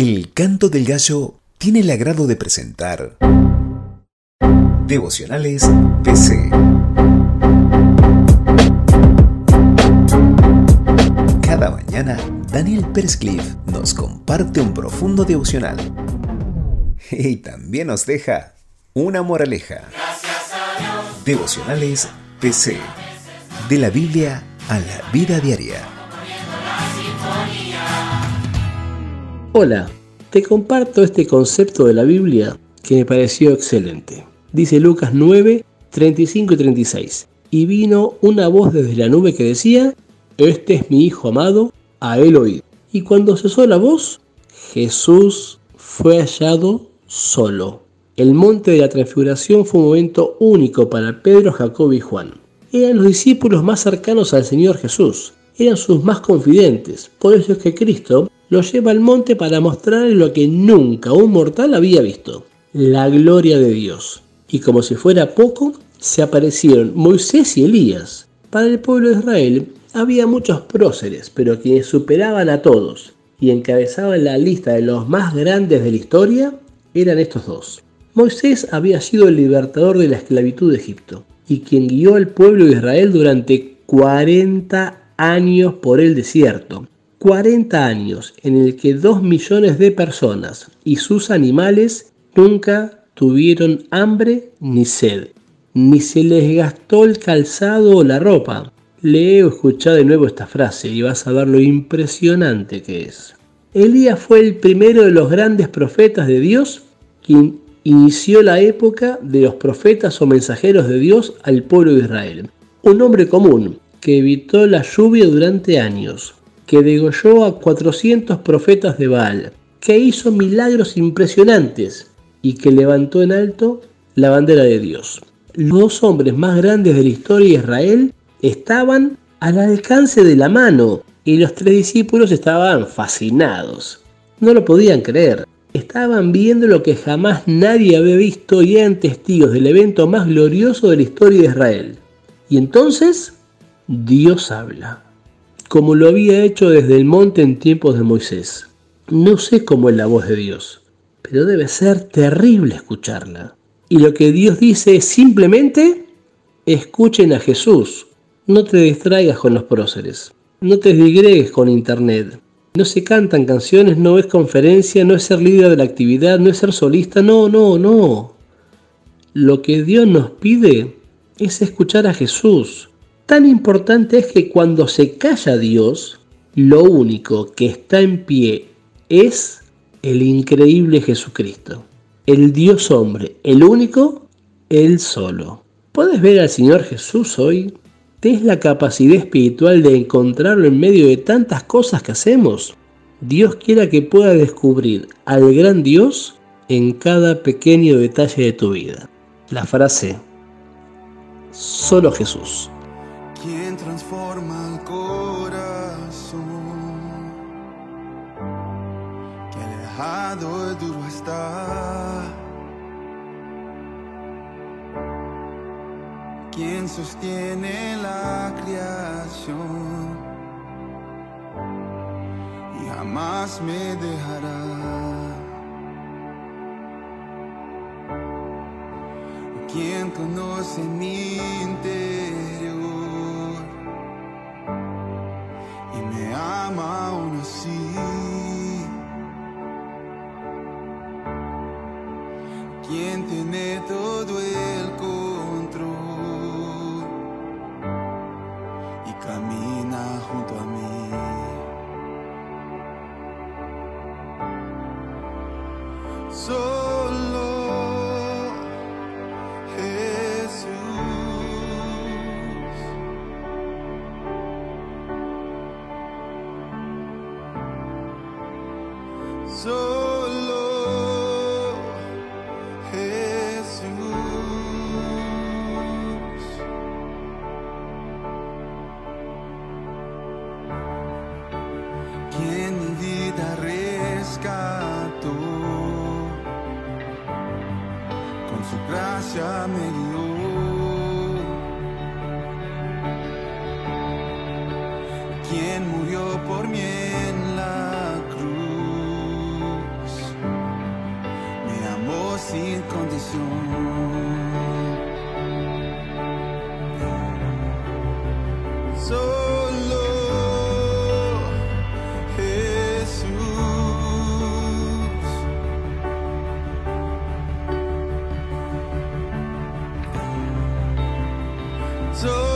El canto del gallo tiene el agrado de presentar Devocionales PC. Cada mañana, Daniel Pérez nos comparte un profundo devocional y también nos deja una moraleja. Devocionales PC. De la Biblia a la vida diaria. Hola, te comparto este concepto de la Biblia que me pareció excelente. Dice Lucas 9, 35 y 36. Y vino una voz desde la nube que decía, Este es mi Hijo amado, a él oíd. Y cuando cesó la voz, Jesús fue hallado solo. El monte de la transfiguración fue un momento único para Pedro, Jacob y Juan. Eran los discípulos más cercanos al Señor Jesús, eran sus más confidentes. Por eso es que Cristo los lleva al monte para mostrarle lo que nunca un mortal había visto, la gloria de Dios. Y como si fuera poco, se aparecieron Moisés y Elías. Para el pueblo de Israel había muchos próceres, pero quienes superaban a todos y encabezaban la lista de los más grandes de la historia eran estos dos. Moisés había sido el libertador de la esclavitud de Egipto y quien guió al pueblo de Israel durante 40 años por el desierto. 40 años en el que dos millones de personas y sus animales nunca tuvieron hambre ni sed, ni se les gastó el calzado o la ropa. Lee o escucha de nuevo esta frase y vas a ver lo impresionante que es. Elías fue el primero de los grandes profetas de Dios quien inició la época de los profetas o mensajeros de Dios al pueblo de Israel. Un hombre común que evitó la lluvia durante años, que degolló a 400 profetas de Baal, que hizo milagros impresionantes y que levantó en alto la bandera de Dios. Los dos hombres más grandes de la historia de Israel estaban al alcance de la mano y los tres discípulos estaban fascinados. No lo podían creer estaban viendo lo que jamás nadie había visto y eran testigos del evento más glorioso de la historia de Israel. Y entonces Dios habla, como lo había hecho desde el monte en tiempos de Moisés. No sé cómo es la voz de Dios, pero debe ser terrible escucharla. Y lo que Dios dice es simplemente, escuchen a Jesús. No te distraigas con los próceres. No te digregues con internet. No se cantan canciones, no es conferencia, no es ser líder de la actividad, no es ser solista, no, no, no. Lo que Dios nos pide es escuchar a Jesús. Tan importante es que cuando se calla Dios, lo único que está en pie es el increíble Jesucristo. El Dios hombre, el único, el solo. ¿Puedes ver al Señor Jesús hoy? ¿Tienes la capacidad espiritual de encontrarlo en medio de tantas cosas que hacemos? Dios quiera que pueda descubrir al gran Dios en cada pequeño detalle de tu vida. La frase, solo Jesús. Transforma el corazón, que alejado duro está quien sostiene la creación y jamás me dejará. Quien conoce mi interior Solo quien mi vida rescató. Con su gracia me. sin condición. Solo Jesús. Solo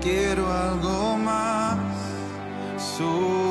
quiero algo más, solo